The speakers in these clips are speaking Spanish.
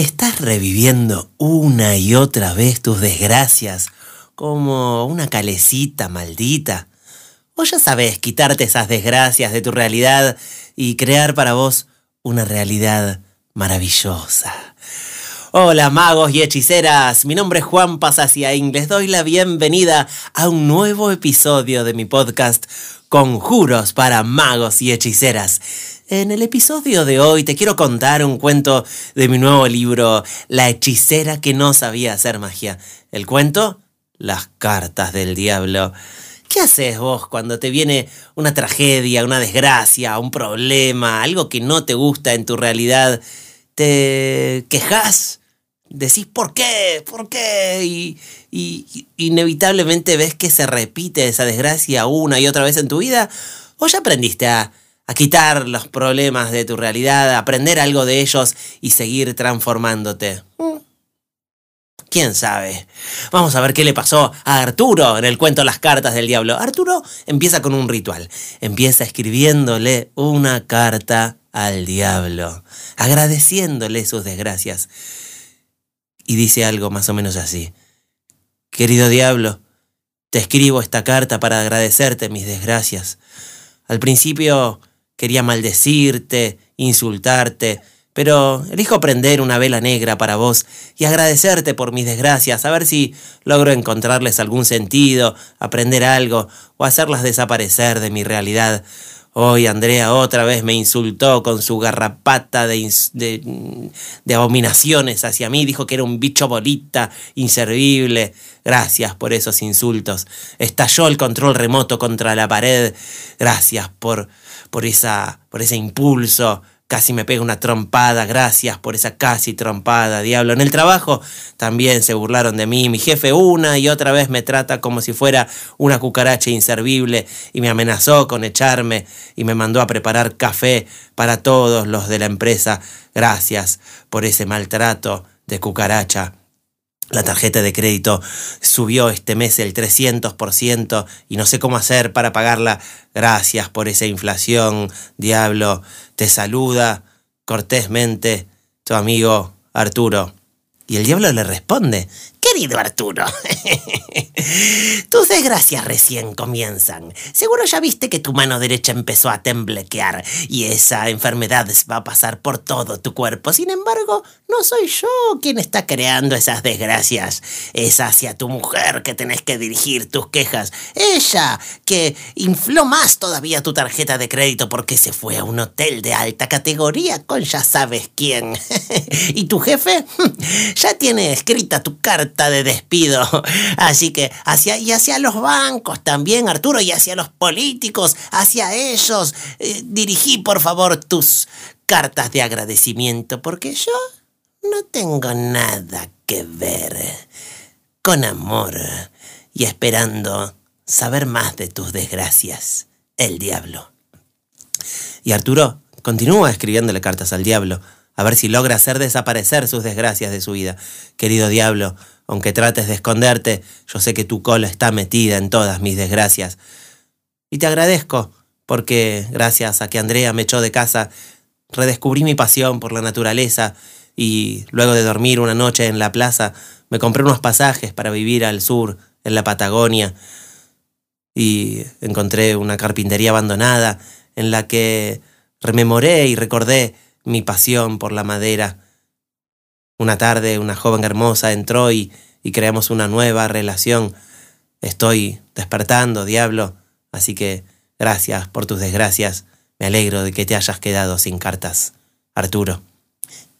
¿Estás reviviendo una y otra vez tus desgracias como una calecita maldita? ¿O ya sabes quitarte esas desgracias de tu realidad y crear para vos una realidad maravillosa? Hola magos y hechiceras, mi nombre es Juan Pasaciaín, les doy la bienvenida a un nuevo episodio de mi podcast Conjuros para magos y hechiceras. En el episodio de hoy te quiero contar un cuento de mi nuevo libro, La hechicera que no sabía hacer magia. El cuento, Las cartas del diablo. ¿Qué haces vos cuando te viene una tragedia, una desgracia, un problema, algo que no te gusta en tu realidad? ¿Te quejas? Decís, ¿por qué? ¿Por qué? Y, y inevitablemente ves que se repite esa desgracia una y otra vez en tu vida. ¿O ya aprendiste a a quitar los problemas de tu realidad, a aprender algo de ellos y seguir transformándote. Mm. ¿Quién sabe? Vamos a ver qué le pasó a Arturo en el cuento Las cartas del diablo. Arturo empieza con un ritual. Empieza escribiéndole una carta al diablo, agradeciéndole sus desgracias. Y dice algo más o menos así. Querido diablo, te escribo esta carta para agradecerte mis desgracias. Al principio Quería maldecirte, insultarte, pero elijo prender una vela negra para vos y agradecerte por mis desgracias, a ver si logro encontrarles algún sentido, aprender algo o hacerlas desaparecer de mi realidad. Hoy Andrea otra vez me insultó con su garrapata de, de, abominaciones hacia mí, dijo que era un bicho bolita, inservible. Gracias por esos insultos. Estalló el control remoto contra la pared. Gracias por por, esa, por ese impulso. Casi me pega una trompada, gracias por esa casi trompada, diablo. En el trabajo también se burlaron de mí. Mi jefe una y otra vez me trata como si fuera una cucaracha inservible y me amenazó con echarme y me mandó a preparar café para todos los de la empresa. Gracias por ese maltrato de cucaracha. La tarjeta de crédito subió este mes el 300% y no sé cómo hacer para pagarla. Gracias por esa inflación, diablo. Te saluda cortésmente tu amigo Arturo. Y el diablo le responde, Querido Arturo, tus desgracias recién comienzan. Seguro ya viste que tu mano derecha empezó a temblequear y esa enfermedad va a pasar por todo tu cuerpo. Sin embargo, no soy yo quien está creando esas desgracias. Es hacia tu mujer que tenés que dirigir tus quejas. Ella que infló más todavía tu tarjeta de crédito porque se fue a un hotel de alta categoría con ya sabes quién. y tu jefe ya tiene escrita tu carta de despido. Así que hacia y hacia los bancos también, Arturo, y hacia los políticos, hacia ellos, eh, dirigí por favor tus cartas de agradecimiento, porque yo no tengo nada que ver. Con amor y esperando saber más de tus desgracias, el diablo. Y Arturo continúa escribiéndole cartas al diablo, a ver si logra hacer desaparecer sus desgracias de su vida. Querido diablo, aunque trates de esconderte, yo sé que tu cola está metida en todas mis desgracias. Y te agradezco, porque gracias a que Andrea me echó de casa, redescubrí mi pasión por la naturaleza y luego de dormir una noche en la plaza, me compré unos pasajes para vivir al sur, en la Patagonia, y encontré una carpintería abandonada en la que rememoré y recordé mi pasión por la madera una tarde una joven hermosa entró y, y creamos una nueva relación. Estoy despertando, diablo, así que gracias por tus desgracias. Me alegro de que te hayas quedado sin cartas. Arturo.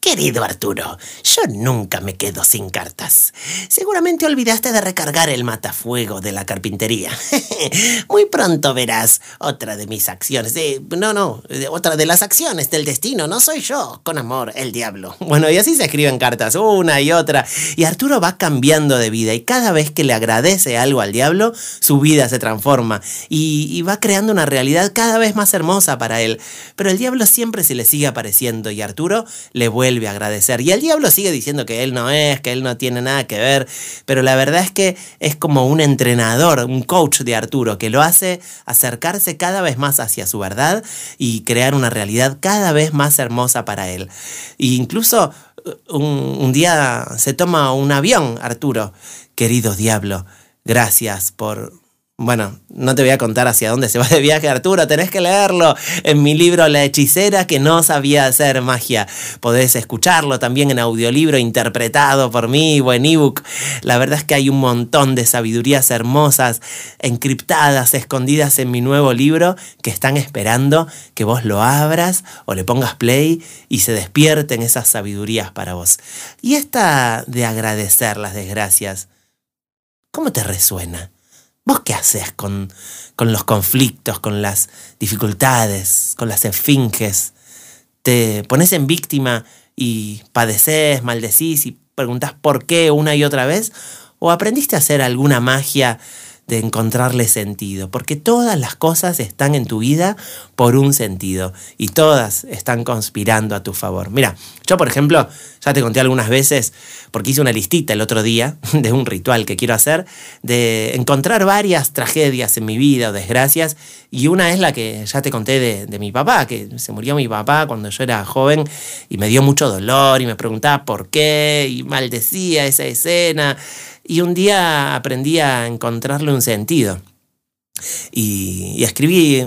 Querido Arturo, yo nunca me quedo sin cartas. Seguramente olvidaste de recargar el matafuego de la carpintería. Muy pronto verás otra de mis acciones. no, no, otra de las acciones del destino. No soy yo, con amor, el diablo. Bueno, y así se escriben cartas, una y otra. Y Arturo va cambiando de vida y cada vez que le agradece algo al diablo, su vida se transforma y, y va creando una realidad cada vez más hermosa para él. Pero el diablo siempre se le sigue apareciendo y Arturo le vuelve vuelve a agradecer. Y el diablo sigue diciendo que él no es, que él no tiene nada que ver, pero la verdad es que es como un entrenador, un coach de Arturo, que lo hace acercarse cada vez más hacia su verdad y crear una realidad cada vez más hermosa para él. E incluso un, un día se toma un avión, Arturo. Querido diablo, gracias por bueno, no te voy a contar hacia dónde se va de viaje Arturo, tenés que leerlo en mi libro La hechicera que no sabía hacer magia. Podés escucharlo también en audiolibro interpretado por mí o en ebook. La verdad es que hay un montón de sabidurías hermosas, encriptadas, escondidas en mi nuevo libro que están esperando que vos lo abras o le pongas play y se despierten esas sabidurías para vos. Y esta de agradecer las desgracias, ¿cómo te resuena? ¿Vos qué haces con, con los conflictos, con las dificultades, con las esfinges? ¿Te pones en víctima y padeces, maldecís y preguntás por qué una y otra vez? ¿O aprendiste a hacer alguna magia de encontrarle sentido, porque todas las cosas están en tu vida por un sentido y todas están conspirando a tu favor. Mira, yo por ejemplo, ya te conté algunas veces, porque hice una listita el otro día de un ritual que quiero hacer, de encontrar varias tragedias en mi vida o desgracias, y una es la que ya te conté de, de mi papá, que se murió mi papá cuando yo era joven y me dio mucho dolor y me preguntaba por qué y maldecía esa escena y un día aprendí a encontrarle un sentido. Y, escribí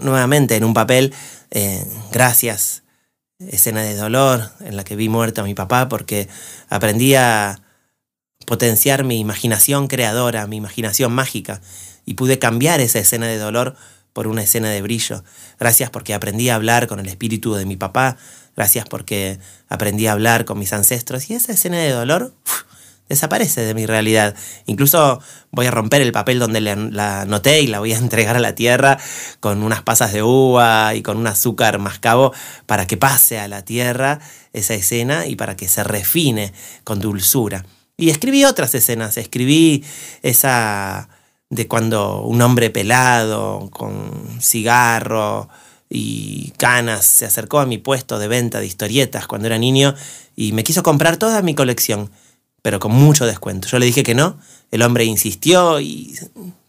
nuevamente en un papel, eh, gracias, escena de dolor en la que vi muerto a mi papá, porque aprendí a potenciar mi imaginación creadora, mi imaginación mágica, y pude cambiar esa escena de dolor por una escena de brillo. Gracias porque aprendí a hablar con el espíritu de mi papá, gracias porque aprendí a hablar con mis ancestros, y esa escena de dolor desaparece de mi realidad. Incluso voy a romper el papel donde la anoté y la voy a entregar a la tierra con unas pasas de uva y con un azúcar mascabo para que pase a la tierra esa escena y para que se refine con dulzura. Y escribí otras escenas, escribí esa de cuando un hombre pelado, con cigarro y canas, se acercó a mi puesto de venta de historietas cuando era niño y me quiso comprar toda mi colección pero con mucho descuento. Yo le dije que no, el hombre insistió y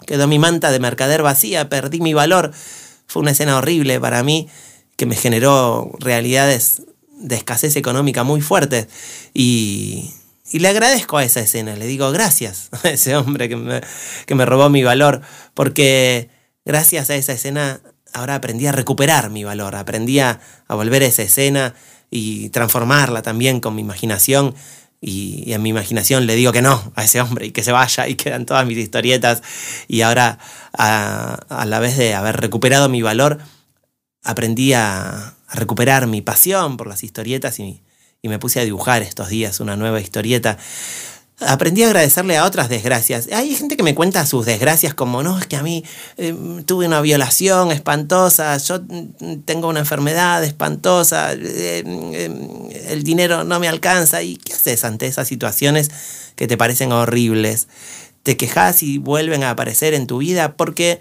quedó mi manta de mercader vacía, perdí mi valor. Fue una escena horrible para mí que me generó realidades de escasez económica muy fuertes y, y le agradezco a esa escena, le digo gracias a ese hombre que me, que me robó mi valor, porque gracias a esa escena ahora aprendí a recuperar mi valor, aprendí a, a volver a esa escena y transformarla también con mi imaginación y, en mi imaginación le digo que no a ese hombre y que se vaya y quedan todas mis historietas. Y ahora, a, la vez de haber recuperado mi valor, aprendí a, recuperar mi pasión por las historietas y, y, me puse a dibujar estos días una nueva historieta aprendí a agradecerle a otras desgracias. Hay gente que me cuenta sus desgracias como, no, es que a mí eh, tuve una violación espantosa, yo mm, tengo una enfermedad espantosa, eh, eh, el dinero no me alcanza. ¿Y qué haces ante esas situaciones que te parecen horribles? Te quejas y vuelven a aparecer en tu vida porque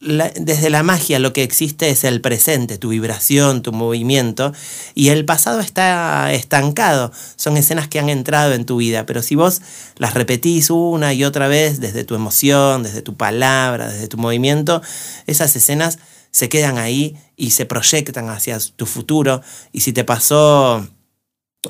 desde la magia lo que existe es el presente, tu vibración, tu movimiento, y el pasado está estancado. Son escenas que han entrado en tu vida, pero si vos las repetís una y otra vez desde tu emoción, desde tu palabra, desde tu movimiento, esas escenas se quedan ahí y se proyectan hacia tu futuro. Y si te pasó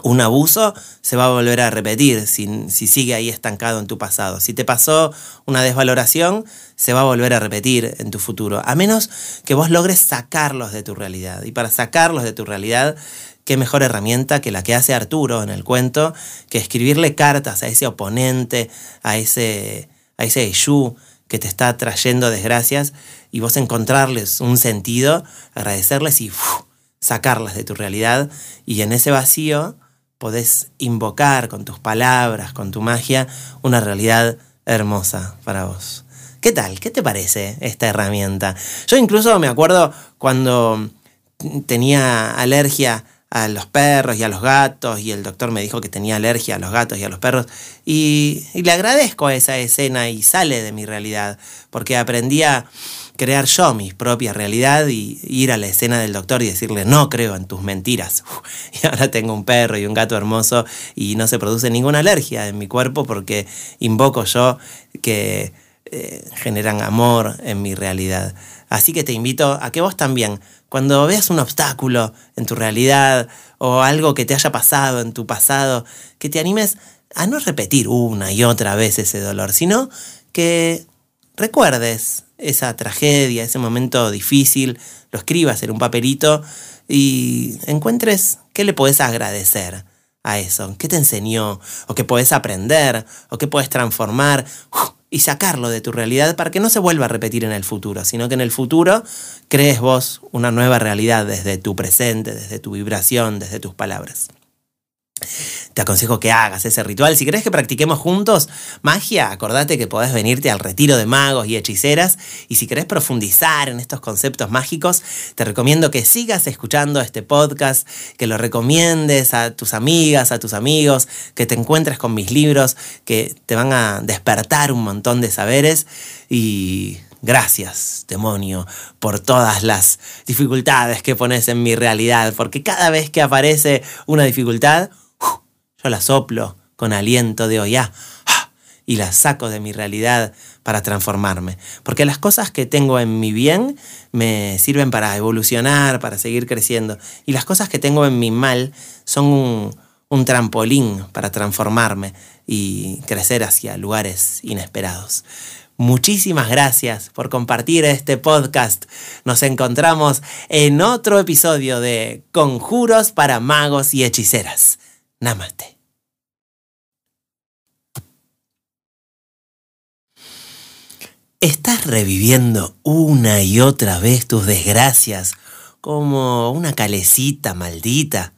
un abuso se va a volver a repetir si, si, sigue ahí estancado en tu pasado. Si te pasó una desvaloración, se va a volver a repetir en tu futuro. A menos que vos logres sacarlos de tu realidad. Y para sacarlos de tu realidad, qué mejor herramienta que la que hace Arturo en el cuento, que escribirle cartas a ese oponente, a ese, a ese que te está trayendo desgracias, y vos encontrarles un sentido, agradecerles y sacarlas de tu realidad y en ese vacío podés invocar con tus palabras, con tu magia, una realidad hermosa para vos. ¿Qué tal? ¿Qué te parece esta herramienta? Yo incluso me acuerdo cuando tenía alergia a los perros y a los gatos y el doctor me dijo que tenía alergia a los gatos y a los perros y, le agradezco a esa escena y sale de mi realidad porque aprendí a crear yo mi propia realidad y ir a la escena del doctor y decirle, no creo en tus mentiras. Y ahora tengo un perro y un gato hermoso y no se produce ninguna alergia en mi cuerpo porque invoco yo que eh, generan amor en mi realidad. Así que te invito a que vos también, cuando veas un obstáculo en tu realidad o algo que te haya pasado en tu pasado, que te animes a no repetir una y otra vez ese dolor, sino que recuerdes esa tragedia, ese momento difícil, lo escribas en un papelito y encuentres qué le puedes agradecer a eso, qué te enseñó, o qué puedes aprender, o qué puedes transformar y sacarlo de tu realidad para que no se vuelva a repetir en el futuro, sino que en el futuro crees vos una nueva realidad desde tu presente, desde tu vibración, desde tus palabras te aconsejo que hagas ese ritual. Si querés que practiquemos juntos magia, acordate que podés venirte al retiro de magos y hechiceras. Y si querés profundizar en estos conceptos mágicos, te recomiendo que sigas escuchando este podcast, que lo recomiendes a tus amigas, a tus amigos, que te encuentres con mis libros, que te van a despertar un montón de saberes. Y Gracias, demonio, por todas las dificultades que pones en mi realidad, porque cada vez que aparece una dificultad, yo la soplo con aliento de hoya y la saco de mi realidad para transformarme. Porque las cosas que tengo en mi bien me sirven para evolucionar, para seguir creciendo. Y las cosas que tengo en mi mal son un trampolín para transformarme y crecer hacia lugares inesperados. Muchísimas gracias por compartir este podcast. Nos encontramos en otro episodio de Conjuros para magos y hechiceras. Namaste. ¿Estás reviviendo una y otra vez tus desgracias como una calecita maldita?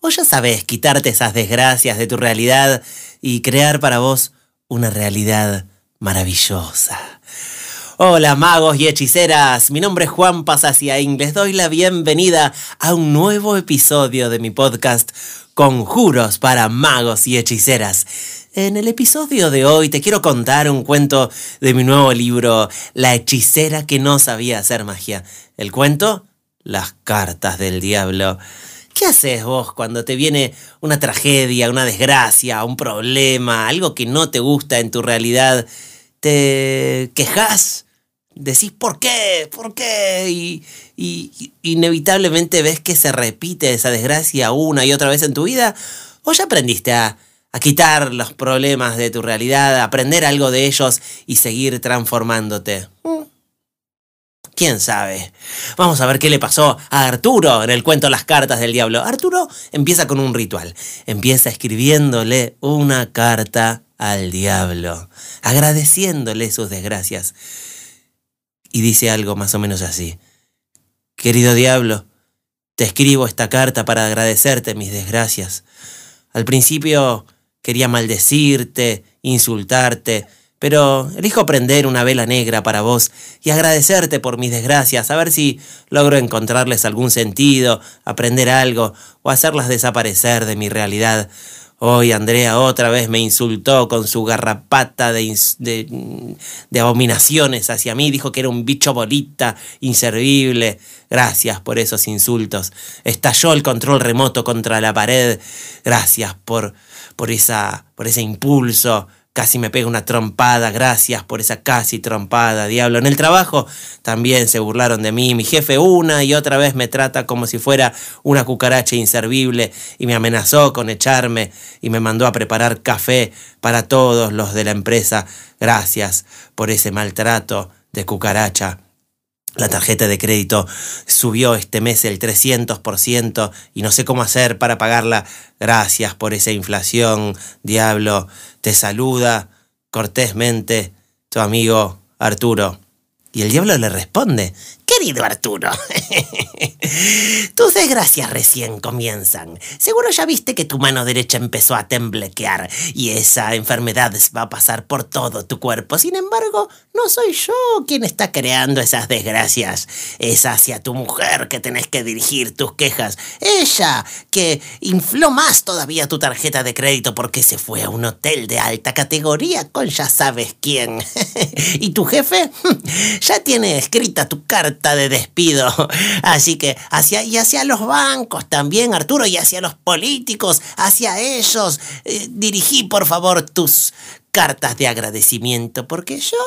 ¿O ya sabes quitarte esas desgracias de tu realidad y crear para vos una realidad maravillosa? Hola magos y hechiceras, mi nombre es Juan Pasasiaín, les doy la bienvenida a un nuevo episodio de mi podcast Conjuros para magos y hechiceras. En el episodio de hoy te quiero contar un cuento de mi nuevo libro, La hechicera que no sabía hacer magia. El cuento, Las cartas del diablo. ¿Qué haces vos cuando te viene una tragedia, una desgracia, un problema, algo que no te gusta en tu realidad? ¿Te quejas? Decís ¿por qué? ¿por qué? Y, inevitablemente ves que se repite esa desgracia una y otra vez en tu vida, o ya aprendiste a, a quitar los problemas de tu realidad, a aprender algo de ellos y seguir transformándote. Mm. ¿Quién sabe? Vamos a ver qué le pasó a Arturo en el cuento Las cartas del diablo. Arturo empieza con un ritual. Empieza escribiéndole una carta al diablo, agradeciéndole sus desgracias y dice algo más o menos así. Querido diablo, te escribo esta carta para agradecerte mis desgracias. Al principio quería maldecirte, insultarte, pero elijo prender una vela negra para vos y agradecerte por mis desgracias, a ver si logro encontrarles algún sentido, aprender algo o hacerlas desaparecer de mi realidad. Hoy Andrea otra vez me insultó con su garrapata de, de, abominaciones hacia mí. Dijo que era un bicho bolita, inservible. Gracias por esos insultos. Estalló el control remoto contra la pared. Gracias por, por, esa, por ese impulso. Casi me pega una trompada, gracias por esa casi trompada, diablo. En el trabajo también se burlaron de mí. Mi jefe una y otra vez me trata como si fuera una cucaracha inservible y me amenazó con echarme y me mandó a preparar café para todos los de la empresa. Gracias por ese maltrato de cucaracha. La tarjeta de crédito subió este mes el 300% y no sé cómo hacer para pagarla. Gracias por esa inflación, diablo. Te saluda cortésmente tu amigo Arturo. Y el diablo le responde, ¿qué Querido Arturo, tus desgracias recién comienzan. Seguro ya viste que tu mano derecha empezó a temblequear y esa enfermedad va a pasar por todo tu cuerpo. Sin embargo, no soy yo quien está creando esas desgracias. Es hacia tu mujer que tenés que dirigir tus quejas. Ella que infló más todavía tu tarjeta de crédito porque se fue a un hotel de alta categoría con ya sabes quién. y tu jefe ya tiene escrita tu carta de despido. Así que hacia y hacia los bancos también, Arturo, y hacia los políticos, hacia ellos, eh, dirigí por favor tus cartas de agradecimiento, porque yo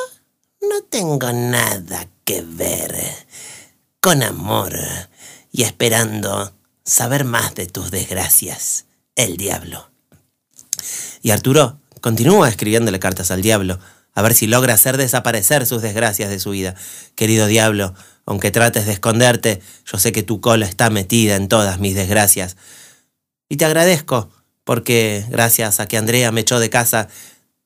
no tengo nada que ver. Con amor y esperando saber más de tus desgracias, el diablo. Y Arturo continúa escribiéndole cartas al diablo, a ver si logra hacer desaparecer sus desgracias de su vida. Querido diablo, aunque trates de esconderte, yo sé que tu cola está metida en todas mis desgracias. Y te agradezco, porque gracias a que Andrea me echó de casa,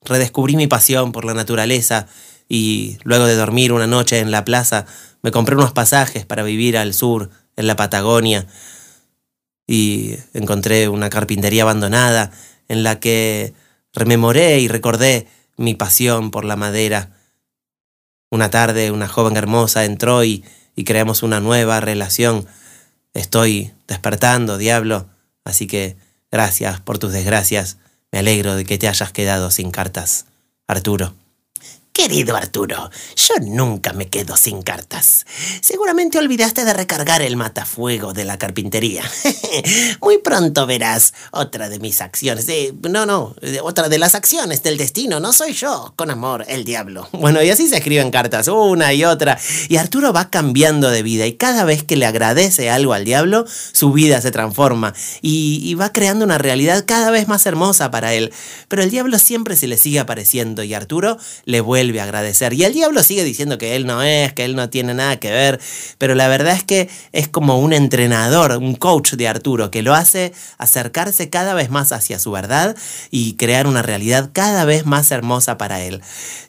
redescubrí mi pasión por la naturaleza y luego de dormir una noche en la plaza, me compré unos pasajes para vivir al sur, en la Patagonia, y encontré una carpintería abandonada en la que rememoré y recordé mi pasión por la madera una tarde una joven hermosa entró y, creamos una nueva relación. Estoy despertando, diablo, así que gracias por tus desgracias. Me alegro de que te hayas quedado sin cartas. Arturo. Querido Arturo, yo nunca me quedo sin cartas. Seguramente olvidaste de recargar el matafuego de la carpintería. Muy pronto verás otra de mis acciones. no, no, otra de las acciones del destino. No soy yo, con amor, el diablo. Bueno, y así se escriben cartas, una y otra. Y Arturo va cambiando de vida y cada vez que le agradece algo al diablo, su vida se transforma y, y va creando una realidad cada vez más hermosa para él. Pero el diablo siempre se le sigue apareciendo y Arturo le vuelve agradecer. Y el diablo sigue diciendo que él no es, que él no tiene nada que ver, pero la verdad es que es como un entrenador, un coach de Arturo, que lo hace acercarse cada vez más hacia su verdad y crear una realidad cada vez más hermosa para él.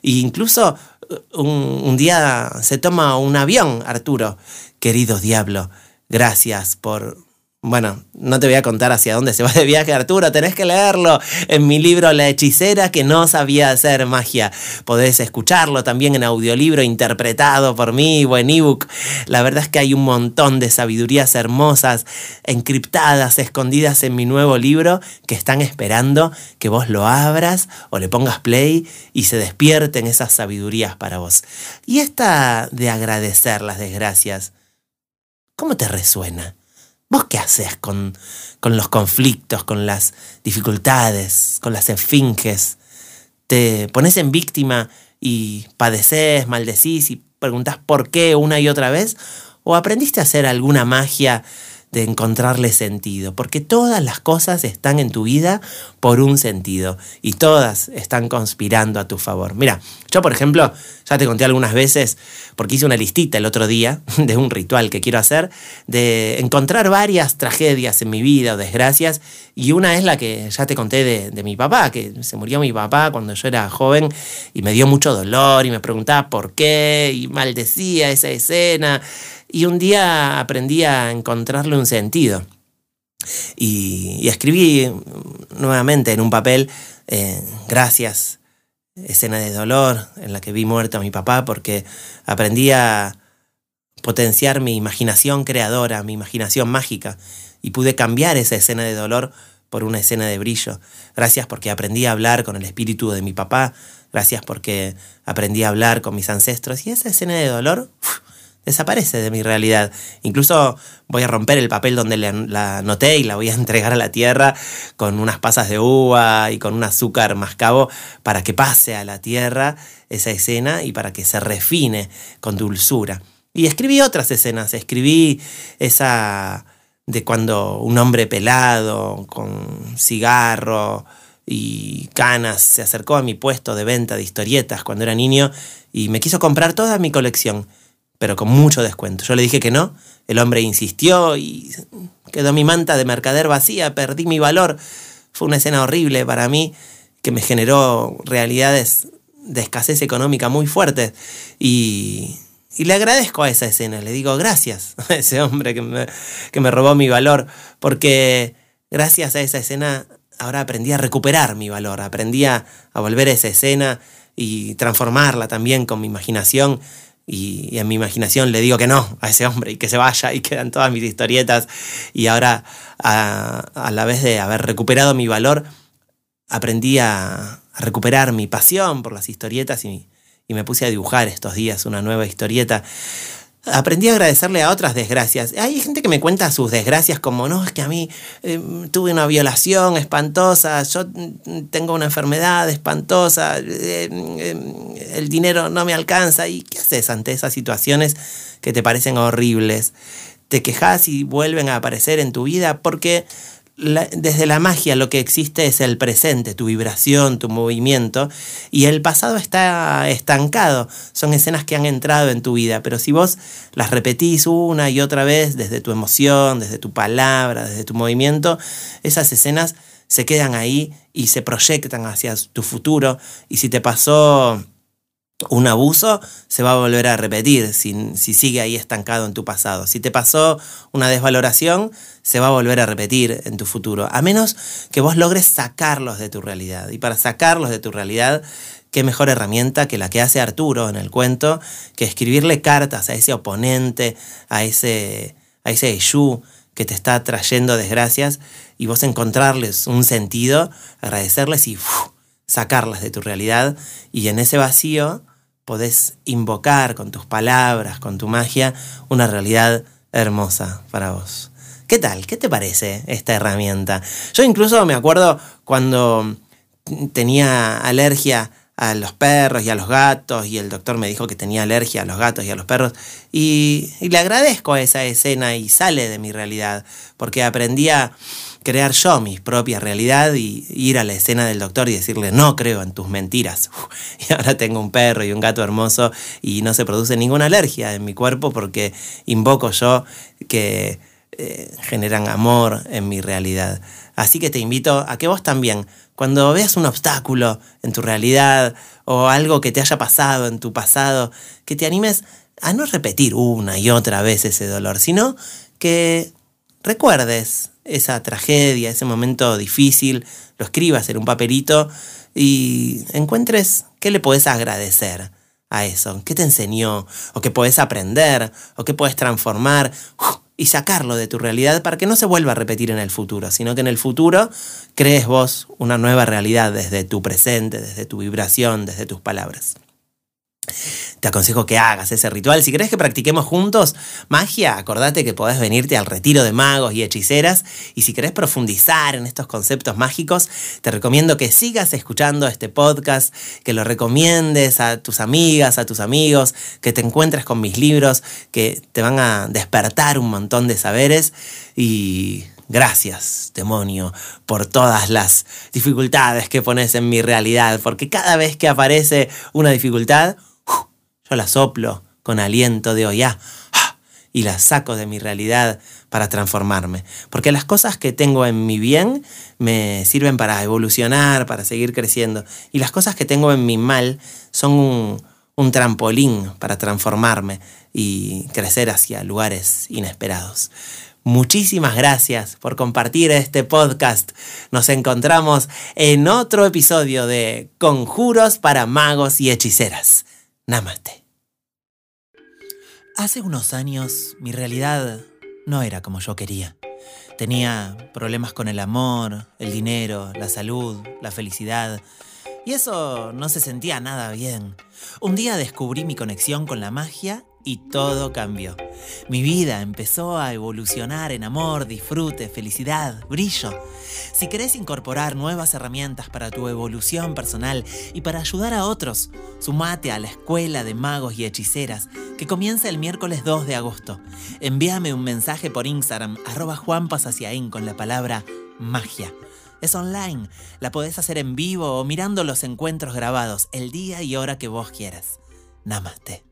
E incluso uh, un, un día se toma un avión, Arturo. Querido diablo, gracias por bueno, no te voy a contar hacia dónde se va de viaje Arturo, tenés que leerlo en mi libro La hechicera que no sabía hacer magia. Podés escucharlo también en audiolibro interpretado por mí o en ebook. La verdad es que hay un montón de sabidurías hermosas, encriptadas, escondidas en mi nuevo libro que están esperando que vos lo abras o le pongas play y se despierten esas sabidurías para vos. Y esta de agradecer las desgracias, ¿cómo te resuena? ¿Vos qué haces con, con los conflictos, con las dificultades, con las esfinges? ¿Te pones en víctima y padeces, maldecís y preguntás por qué una y otra vez? ¿O aprendiste a hacer alguna magia de encontrarle sentido, porque todas las cosas están en tu vida por un sentido y todas están conspirando a tu favor. Mira, yo por ejemplo, ya te conté algunas veces, porque hice una listita el otro día de un ritual que quiero hacer, de encontrar varias tragedias en mi vida o desgracias, y una es la que ya te conté de, de mi papá, que se murió mi papá cuando yo era joven y me dio mucho dolor y me preguntaba por qué y maldecía esa escena y un día aprendí a encontrarle un sentido. Y, escribí nuevamente en un papel, eh, gracias, escena de dolor en la que vi muerto a mi papá, porque aprendí a potenciar mi imaginación creadora, mi imaginación mágica, y pude cambiar esa escena de dolor por una escena de brillo. Gracias porque aprendí a hablar con el espíritu de mi papá, gracias porque aprendí a hablar con mis ancestros, y esa escena de dolor desaparece de mi realidad. Incluso voy a romper el papel donde la anoté y la voy a entregar a la tierra con unas pasas de uva y con un azúcar mascabo para que pase a la tierra esa escena y para que se refine con dulzura. Y escribí otras escenas, escribí esa de cuando un hombre pelado, con cigarro y canas, se acercó a mi puesto de venta de historietas cuando era niño y me quiso comprar toda mi colección pero con mucho descuento. Yo le dije que no, el hombre insistió y quedó mi manta de mercader vacía, perdí mi valor. Fue una escena horrible para mí que me generó realidades de escasez económica muy fuertes y, le agradezco a esa escena, le digo gracias a ese hombre que me, que me robó mi valor, porque gracias a esa escena ahora aprendí a recuperar mi valor, aprendí a, volver a esa escena y transformarla también con mi imaginación. Y, en mi imaginación le digo que no a ese hombre y que se vaya y quedan todas mis historietas. Y ahora, a, la vez de haber recuperado mi valor, aprendí a, recuperar mi pasión por las historietas y, y me puse a dibujar estos días una nueva historieta aprendí a agradecerle a otras desgracias. Hay gente que me cuenta sus desgracias como, no, es que a mí eh, tuve una violación espantosa, yo tengo una enfermedad espantosa, eh, eh, el dinero no me alcanza. ¿Y qué haces ante esas situaciones que te parecen horribles? Te quejas y vuelven a aparecer en tu vida porque desde la magia lo que existe es el presente, tu vibración, tu movimiento, y el pasado está estancado. Son escenas que han entrado en tu vida, pero si vos las repetís una y otra vez desde tu emoción, desde tu palabra, desde tu movimiento, esas escenas se quedan ahí y se proyectan hacia tu futuro. Y si te pasó un abuso se va a volver a repetir si, sigue ahí estancado en tu pasado. Si te pasó una desvaloración, se va a volver a repetir en tu futuro. A menos que vos logres sacarlos de tu realidad. Y para sacarlos de tu realidad, qué mejor herramienta que la que hace Arturo en el cuento, que escribirle cartas a ese oponente, a ese, a ese que te está trayendo desgracias, y vos encontrarles un sentido, agradecerles y sacarlas de tu realidad. Y en ese vacío podés invocar con tus palabras, con tu magia, una realidad hermosa para vos. ¿Qué tal? ¿Qué te parece esta herramienta? Yo incluso me acuerdo cuando tenía alergia a los perros y a los gatos y el doctor me dijo que tenía alergia a los gatos y a los perros y, le agradezco a esa escena y sale de mi realidad porque aprendí a crear yo mi propia realidad y ir a la escena del doctor y decirle, no creo en tus mentiras. Y ahora tengo un perro y un gato hermoso y no se produce ninguna alergia en mi cuerpo porque invoco yo que eh, generan amor en mi realidad. Así que te invito a que vos también, cuando veas un obstáculo en tu realidad o algo que te haya pasado en tu pasado, que te animes a no repetir una y otra vez ese dolor, sino que recuerdes esa tragedia, ese momento difícil, lo escribas en un papelito y encuentres qué le podés agradecer a eso, qué te enseñó, o qué podés aprender, o qué puedes transformar y sacarlo de tu realidad para que no se vuelva a repetir en el futuro, sino que en el futuro crees vos una nueva realidad desde tu presente, desde tu vibración, desde tus palabras te aconsejo que hagas ese ritual. Si querés que practiquemos juntos magia, acordate que podés venirte al retiro de magos y hechiceras. Y si querés profundizar en estos conceptos mágicos, te recomiendo que sigas escuchando este podcast, que lo recomiendes a tus amigas, a tus amigos, que te encuentres con mis libros, que te van a despertar un montón de saberes. Y Gracias, demonio, por todas las dificultades que pones en mi realidad, porque cada vez que aparece una dificultad, yo la soplo con aliento de ya y la saco de mi realidad para transformarme. Porque las cosas que tengo en mi bien me sirven para evolucionar, para seguir creciendo. Y las cosas que tengo en mi mal son un trampolín para transformarme y crecer hacia lugares inesperados. Muchísimas gracias por compartir este podcast. Nos encontramos en otro episodio de Conjuros para magos y hechiceras. Namaste. Hace unos años mi realidad no era como yo quería. Tenía problemas con el amor, el dinero, la salud, la felicidad. Y eso no se sentía nada bien. Un día descubrí mi conexión con la magia y todo cambió. Mi vida empezó a evolucionar en amor, disfrute, felicidad, brillo. Si querés incorporar nuevas herramientas para tu evolución personal y para ayudar a otros, sumate a la Escuela de Magos y Hechiceras que comienza el miércoles 2 de agosto. Envíame un mensaje por Instagram, arroba juanpasaciaín con la palabra magia. Es online, la podés hacer en vivo o mirando los encuentros grabados el día y hora que vos quieras. Namaste.